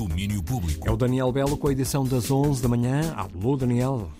Domínio Público. É o Daniel Belo com a edição das 11 da manhã. Alô, Daniel.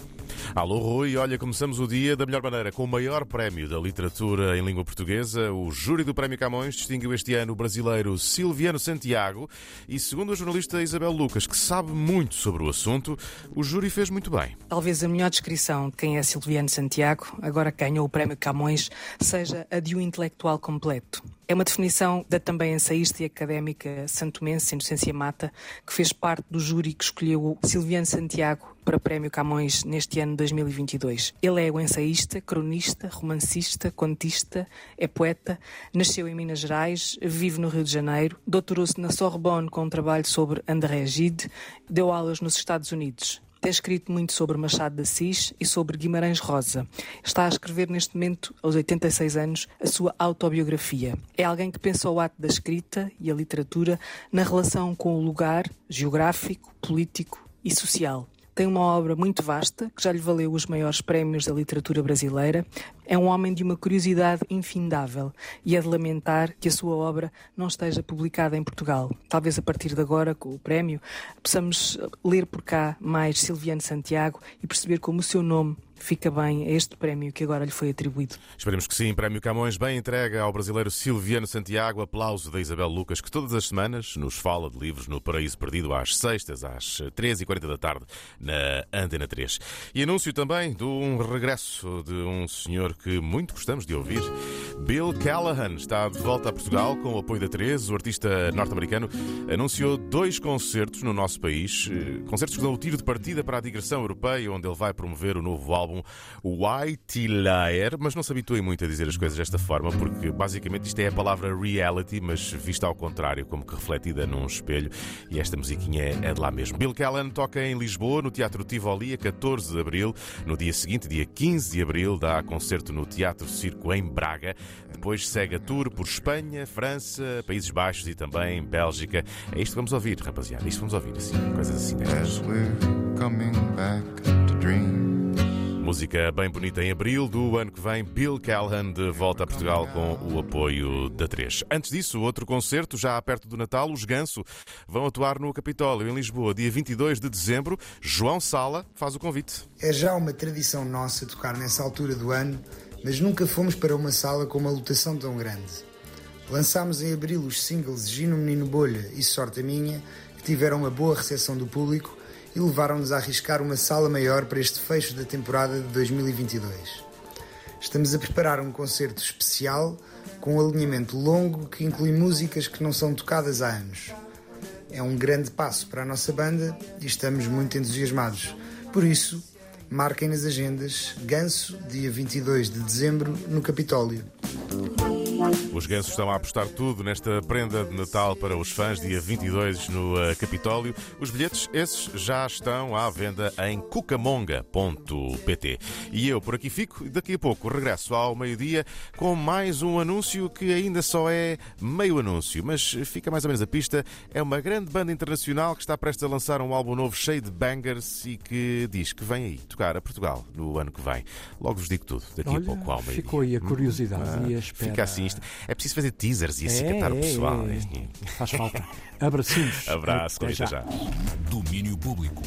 Alô Rui, olha, começamos o dia da melhor maneira, com o maior prémio da literatura em língua portuguesa. O júri do Prémio Camões distinguiu este ano o brasileiro Silviano Santiago e, segundo a jornalista Isabel Lucas, que sabe muito sobre o assunto, o júri fez muito bem. Talvez a melhor descrição de quem é Silviano Santiago, agora que ganhou o Prémio Camões, seja a de um intelectual completo. É uma definição da também ensaísta e académica santomense Inocência Mata, que fez parte do júri que escolheu Silviano Santiago para Prémio Camões neste ano 2022. Ele é o ensaísta, cronista, romancista, contista, é poeta, nasceu em Minas Gerais, vive no Rio de Janeiro, doutorou-se na Sorbonne com um trabalho sobre André Gide, deu aulas nos Estados Unidos. Tem escrito muito sobre Machado de Assis e sobre Guimarães Rosa. Está a escrever neste momento, aos 86 anos, a sua autobiografia. É alguém que pensa o ato da escrita e a literatura na relação com o lugar geográfico, político e social. Tem uma obra muito vasta, que já lhe valeu os maiores prémios da literatura brasileira. É um homem de uma curiosidade infindável e é de lamentar que a sua obra não esteja publicada em Portugal. Talvez a partir de agora, com o prémio, possamos ler por cá mais Silviano Santiago e perceber como o seu nome fica bem este prémio que agora lhe foi atribuído. Esperemos que sim. Prémio Camões bem entregue ao brasileiro Silviano Santiago. Aplauso da Isabel Lucas, que todas as semanas nos fala de livros no Paraíso Perdido às sextas, às 13h40 da tarde, na Antena 3. E anúncio também de um regresso de um senhor que muito gostamos de ouvir. Bill Callahan está de volta a Portugal com o apoio da 13. O artista norte-americano anunciou dois concertos no nosso país. Concertos que dão o tiro de partida para a digressão europeia, onde ele vai promover o novo álbum White Layer, mas não se habituem muito a dizer as coisas desta forma, porque basicamente isto é a palavra reality, mas vista ao contrário, como que refletida num espelho, e esta musiquinha é de lá mesmo. Bill Callan toca em Lisboa, no Teatro Tivoli, a 14 de abril. No dia seguinte, dia 15 de abril, dá concerto no Teatro Circo em Braga. Depois segue a tour por Espanha, França, Países Baixos e também Bélgica. É isto que vamos ouvir, rapaziada. É isto que vamos ouvir, assim, coisas assim. Destas. As we're coming back to dream. Música bem bonita em abril do ano que vem, Bill Callahan de volta a Portugal com o apoio da 3. Antes disso, outro concerto, já perto do Natal, os Ganso vão atuar no Capitólio, em Lisboa, dia 22 de dezembro. João Sala faz o convite. É já uma tradição nossa tocar nessa altura do ano, mas nunca fomos para uma sala com uma lotação tão grande. Lançámos em abril os singles Gino Menino Bolha e Sorte a Minha, que tiveram uma boa recepção do público e levaram-nos a arriscar uma sala maior para este fecho da temporada de 2022. Estamos a preparar um concerto especial com um alinhamento longo que inclui músicas que não são tocadas há anos. É um grande passo para a nossa banda e estamos muito entusiasmados. Por isso, marquem nas agendas Ganso, dia 22 de dezembro, no Capitólio. Os gansos estão a apostar tudo nesta prenda de Natal para os fãs, dia 22 no uh, Capitólio. Os bilhetes, esses, já estão à venda em cucamonga.pt. E eu por aqui fico e daqui a pouco regresso ao meio-dia com mais um anúncio que ainda só é meio anúncio, mas fica mais ou menos a pista. É uma grande banda internacional que está prestes a lançar um álbum novo cheio de bangers e que diz que vem aí tocar a Portugal no ano que vem. Logo vos digo tudo, daqui Olha, a pouco ao meio-dia. Ficou aí a curiosidade Ah, e a espera. Fica assim isto. É preciso fazer teasers e assim É, catar o é, pessoal. é. Faz falta. Abracinhos. Abraço, Até até já. Domínio Público.